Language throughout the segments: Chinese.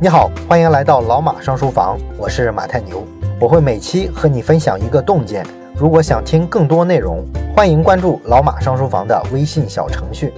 你好，欢迎来到老马上书房，我是马太牛，我会每期和你分享一个洞见。如果想听更多内容，欢迎关注老马上书房的微信小程序。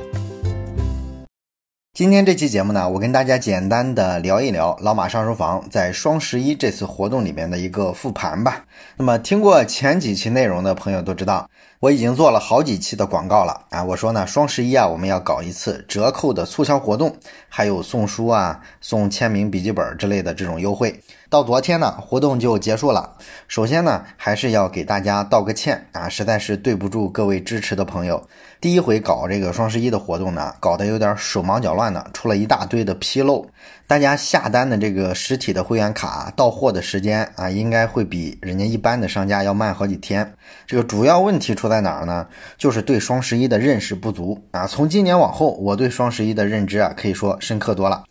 今天这期节目呢，我跟大家简单的聊一聊老马上书房在双十一这次活动里面的一个复盘吧。那么听过前几期内容的朋友都知道。我已经做了好几期的广告了啊！我说呢，双十一啊，我们要搞一次折扣的促销活动，还有送书啊、送签名笔记本之类的这种优惠。到昨天呢，活动就结束了。首先呢，还是要给大家道个歉啊，实在是对不住各位支持的朋友。第一回搞这个双十一的活动呢，搞得有点手忙脚乱的，出了一大堆的纰漏。大家下单的这个实体的会员卡到货的时间啊，应该会比人家一般的商家要慢好几天。这个主要问题出在哪儿呢？就是对双十一的认识不足啊。从今年往后，我对双十一的认知啊，可以说深刻多了。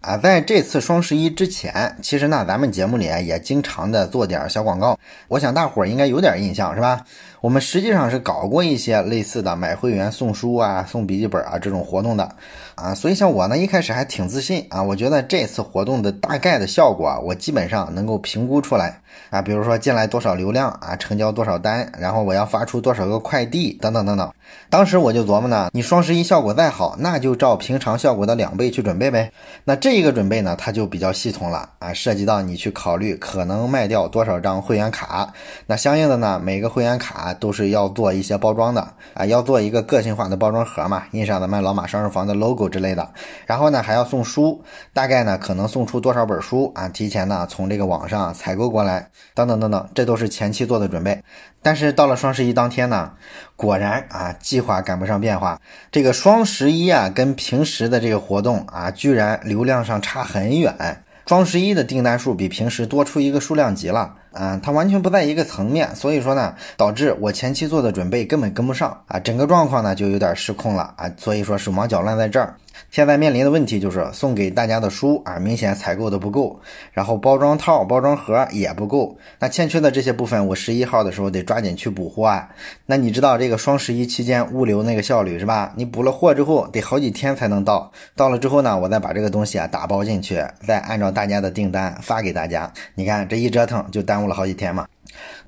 啊，在这次双十一之前，其实呢，咱们节目里也经常的做点小广告，我想大伙儿应该有点印象，是吧？我们实际上是搞过一些类似的买会员送书啊、送笔记本啊这种活动的，啊，所以像我呢一开始还挺自信啊，我觉得这次活动的大概的效果啊，我基本上能够评估出来啊，比如说进来多少流量啊，成交多少单，然后我要发出多少个快递等等等等。当时我就琢磨呢，你双十一效果再好，那就照平常效果的两倍去准备呗。那这一个准备呢，它就比较系统了啊，涉及到你去考虑可能卖掉多少张会员卡，那相应的呢，每个会员卡。都是要做一些包装的啊，要做一个个性化的包装盒嘛，印上咱们老马上书房的 logo 之类的。然后呢，还要送书，大概呢可能送出多少本书啊？提前呢从这个网上采购过来，等等等等，这都是前期做的准备。但是到了双十一当天呢，果然啊，计划赶不上变化。这个双十一啊，跟平时的这个活动啊，居然流量上差很远。双十一的订单数比平时多出一个数量级了。啊，它完全不在一个层面，所以说呢，导致我前期做的准备根本跟不上啊，整个状况呢就有点失控了啊，所以说手忙脚乱在这儿。现在面临的问题就是送给大家的书啊，明显采购的不够，然后包装套、包装盒也不够，那欠缺的这些部分，我十一号的时候得抓紧去补货啊。那你知道这个双十一期间物流那个效率是吧？你补了货之后得好几天才能到，到了之后呢，我再把这个东西啊打包进去，再按照大家的订单发给大家。你看这一折腾就耽误了好几天嘛。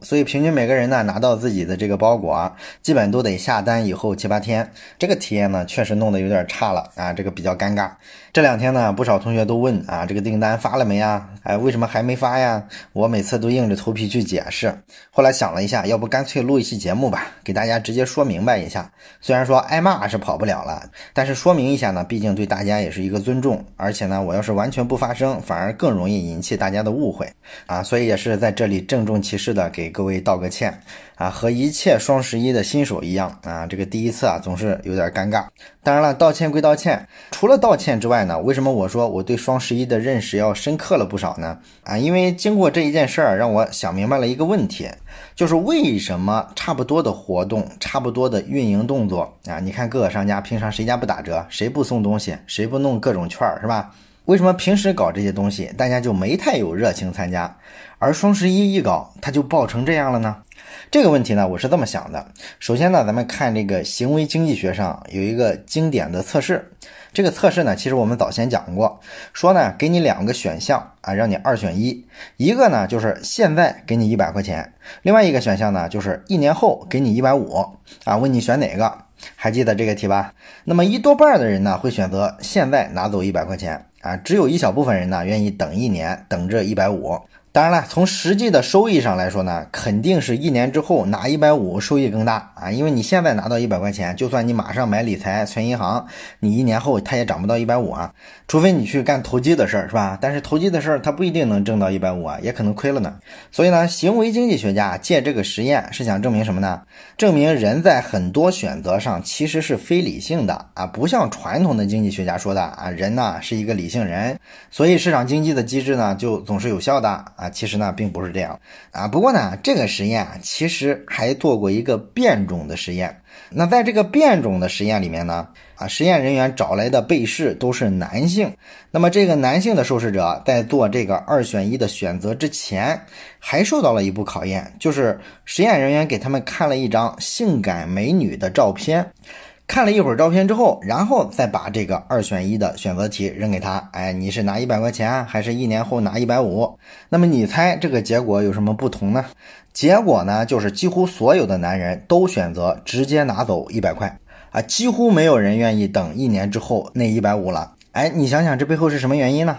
所以平均每个人呢拿到自己的这个包裹啊，基本都得下单以后七八天，这个体验呢确实弄得有点差了啊，这个比较尴尬。这两天呢，不少同学都问啊，这个订单发了没呀？哎，为什么还没发呀？我每次都硬着头皮去解释。后来想了一下，要不干脆录一期节目吧，给大家直接说明白一下。虽然说挨骂是跑不了了，但是说明一下呢，毕竟对大家也是一个尊重。而且呢，我要是完全不发声，反而更容易引起大家的误会啊。所以也是在这里郑重其事的给各位道个歉。啊，和一切双十一的新手一样啊，这个第一次啊总是有点尴尬。当然了，道歉归道歉，除了道歉之外呢，为什么我说我对双十一的认识要深刻了不少呢？啊，因为经过这一件事儿，让我想明白了一个问题，就是为什么差不多的活动、差不多的运营动作啊，你看各个商家平常谁家不打折，谁不送东西，谁不弄各种券儿，是吧？为什么平时搞这些东西，大家就没太有热情参加，而双十一一搞，它就爆成这样了呢？这个问题呢，我是这么想的。首先呢，咱们看这个行为经济学上有一个经典的测试。这个测试呢，其实我们早先讲过，说呢，给你两个选项啊，让你二选一。一个呢，就是现在给你一百块钱；另外一个选项呢，就是一年后给你一百五啊。问你选哪个？还记得这个题吧？那么一多半的人呢，会选择现在拿走一百块钱啊，只有一小部分人呢，愿意等一年，等这一百五。当然了，从实际的收益上来说呢，肯定是一年之后拿一百五收益更大啊！因为你现在拿到一百块钱，就算你马上买理财存银行，你一年后它也涨不到一百五啊，除非你去干投机的事儿，是吧？但是投机的事儿它不一定能挣到一百五啊，也可能亏了呢。所以呢，行为经济学家借这个实验是想证明什么呢？证明人在很多选择上其实是非理性的啊，不像传统的经济学家说的啊，人呢是一个理性人，所以市场经济的机制呢就总是有效的啊。啊其实呢，并不是这样啊。不过呢，这个实验啊其实还做过一个变种的实验。那在这个变种的实验里面呢，啊，实验人员找来的被试都是男性。那么这个男性的受试者在做这个二选一的选择之前，还受到了一步考验，就是实验人员给他们看了一张性感美女的照片。看了一会儿照片之后，然后再把这个二选一的选择题扔给他。哎，你是拿一百块钱，还是一年后拿一百五？那么你猜这个结果有什么不同呢？结果呢，就是几乎所有的男人都选择直接拿走一百块啊，几乎没有人愿意等一年之后那一百五了。哎，你想想这背后是什么原因呢？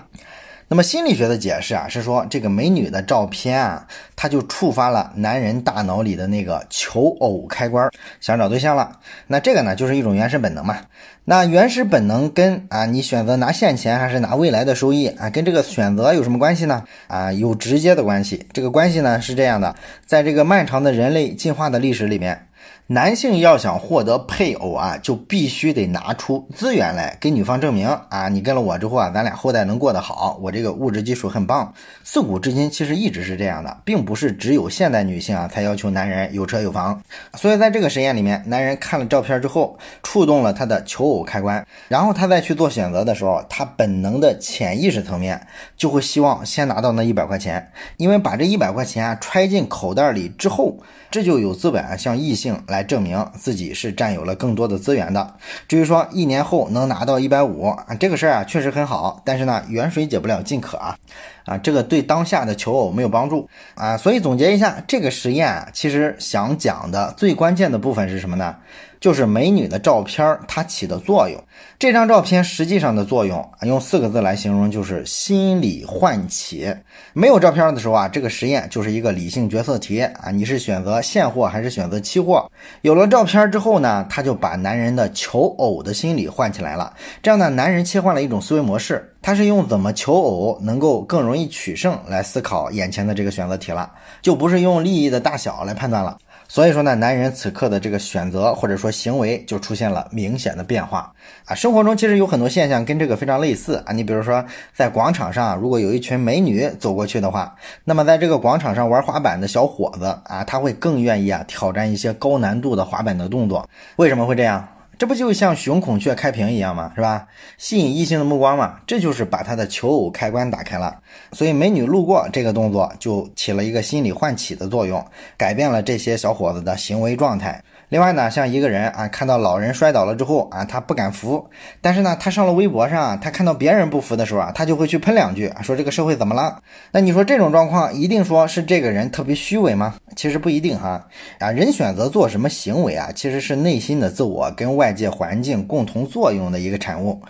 那么心理学的解释啊，是说这个美女的照片啊，它就触发了男人大脑里的那个求偶开关，想找对象了。那这个呢，就是一种原始本能嘛。那原始本能跟啊，你选择拿现钱还是拿未来的收益啊，跟这个选择有什么关系呢？啊，有直接的关系。这个关系呢是这样的，在这个漫长的人类进化的历史里面。男性要想获得配偶啊，就必须得拿出资源来给女方证明啊，你跟了我之后啊，咱俩后代能过得好，我这个物质基础很棒。自古至今其实一直是这样的，并不是只有现代女性啊才要求男人有车有房。所以在这个实验里面，男人看了照片之后，触动了他的求偶开关，然后他再去做选择的时候，他本能的潜意识层面就会希望先拿到那一百块钱，因为把这一百块钱啊揣进口袋里之后。这就有资本啊向异性来来证明自己是占有了更多的资源的。至于说一年后能拿到一百五啊，这个事儿啊确实很好，但是呢远水解不了近渴啊，啊这个对当下的求偶没有帮助啊。所以总结一下，这个实验啊其实想讲的最关键的部分是什么呢？就是美女的照片它起的作用。这张照片实际上的作用啊，用四个字来形容就是心理唤起。没有照片的时候啊，这个实验就是一个理性决策题啊，你是选择现货还是选择期货？有了照片之后呢，他就把男人的求偶的心理唤起来了。这样呢，男人切换了一种思维模式，他是用怎么求偶能够更容易取胜来思考眼前的这个选择题了，就不是用利益的大小来判断了。所以说呢，男人此刻的这个选择或者说行为就出现了明显的变化啊。生活中其实有很多现象跟这个非常类似啊。你比如说，在广场上，如果有一群美女走过去的话，那么在这个广场上玩滑板的小伙子啊，他会更愿意啊挑战一些高难度的滑板的动作。为什么会这样？这不就像雄孔雀开屏一样吗？是吧？吸引异性的目光嘛，这就是把他的求偶开关打开了。所以美女路过这个动作就起了一个心理唤起的作用，改变了这些小伙子的行为状态。另外呢，像一个人啊，看到老人摔倒了之后啊，他不敢扶，但是呢，他上了微博上，他看到别人不扶的时候啊，他就会去喷两句，说这个社会怎么了？那你说这种状况一定说是这个人特别虚伪吗？其实不一定哈。啊，人选择做什么行为啊，其实是内心的自我跟外界环境共同作用的一个产物。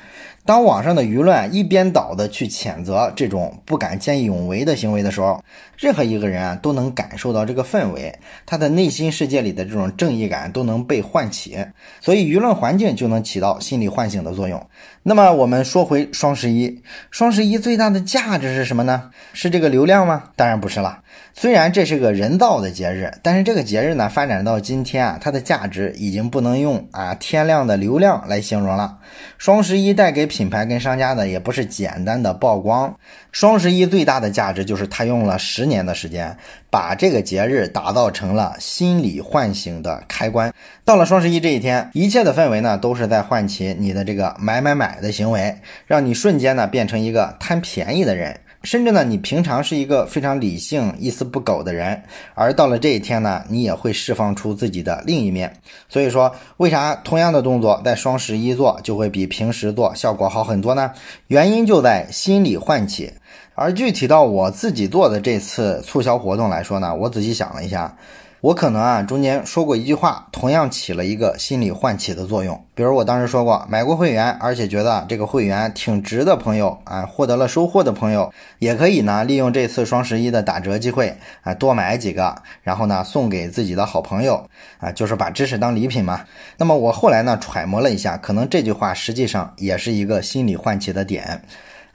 当网上的舆论一边倒的去谴责这种不敢见义勇为的行为的时候，任何一个人啊都能感受到这个氛围，他的内心世界里的这种正义感都能被唤起，所以舆论环境就能起到心理唤醒的作用。那么我们说回双十一，双十一最大的价值是什么呢？是这个流量吗？当然不是了。虽然这是个人造的节日，但是这个节日呢发展到今天啊，它的价值已经不能用啊天量的流量来形容了。双十一带给品牌跟商家的也不是简单的曝光，双十一最大的价值就是它用了十年的时间，把这个节日打造成了心理唤醒的开关。到了双十一这一天，一切的氛围呢都是在唤起你的这个买买买的行为，让你瞬间呢变成一个贪便宜的人。甚至呢，你平常是一个非常理性、一丝不苟的人，而到了这一天呢，你也会释放出自己的另一面。所以说，为啥同样的动作在双十一做就会比平时做效果好很多呢？原因就在心理唤起。而具体到我自己做的这次促销活动来说呢，我仔细想了一下。我可能啊，中间说过一句话，同样起了一个心理唤起的作用。比如我当时说过，买过会员，而且觉得这个会员挺值的朋友啊，获得了收获的朋友，也可以呢利用这次双十一的打折机会啊，多买几个，然后呢送给自己的好朋友啊，就是把知识当礼品嘛。那么我后来呢揣摩了一下，可能这句话实际上也是一个心理唤起的点。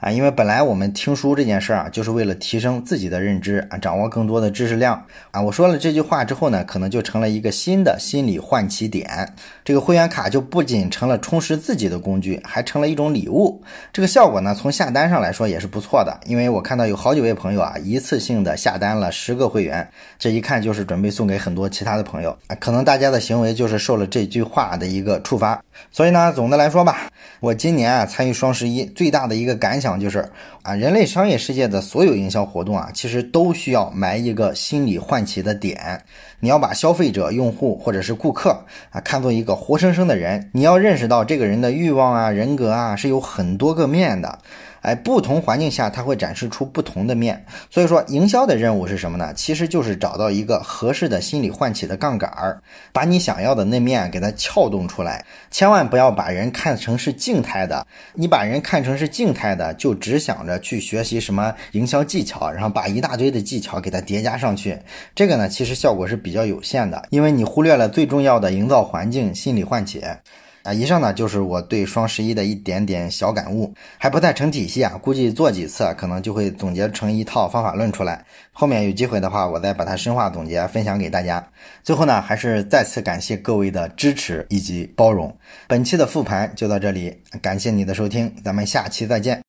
啊，因为本来我们听书这件事儿啊，就是为了提升自己的认知啊，掌握更多的知识量啊。我说了这句话之后呢，可能就成了一个新的心理唤起点。这个会员卡就不仅成了充实自己的工具，还成了一种礼物。这个效果呢，从下单上来说也是不错的。因为我看到有好几位朋友啊，一次性的下单了十个会员，这一看就是准备送给很多其他的朋友啊。可能大家的行为就是受了这句话的一个触发。所以呢，总的来说吧，我今年啊参与双十一最大的一个感想。就是啊，人类商业世界的所有营销活动啊，其实都需要埋一个心理唤起的点。你要把消费者、用户或者是顾客啊，看作一个活生生的人，你要认识到这个人的欲望啊、人格啊是有很多个面的。哎，不同环境下它会展示出不同的面，所以说营销的任务是什么呢？其实就是找到一个合适的心理唤起的杠杆儿，把你想要的那面给它撬动出来。千万不要把人看成是静态的，你把人看成是静态的，就只想着去学习什么营销技巧，然后把一大堆的技巧给它叠加上去，这个呢其实效果是比较有限的，因为你忽略了最重要的营造环境、心理唤起。啊，以上呢就是我对双十一的一点点小感悟，还不太成体系啊，估计做几次可能就会总结成一套方法论出来。后面有机会的话，我再把它深化总结分享给大家。最后呢，还是再次感谢各位的支持以及包容。本期的复盘就到这里，感谢你的收听，咱们下期再见。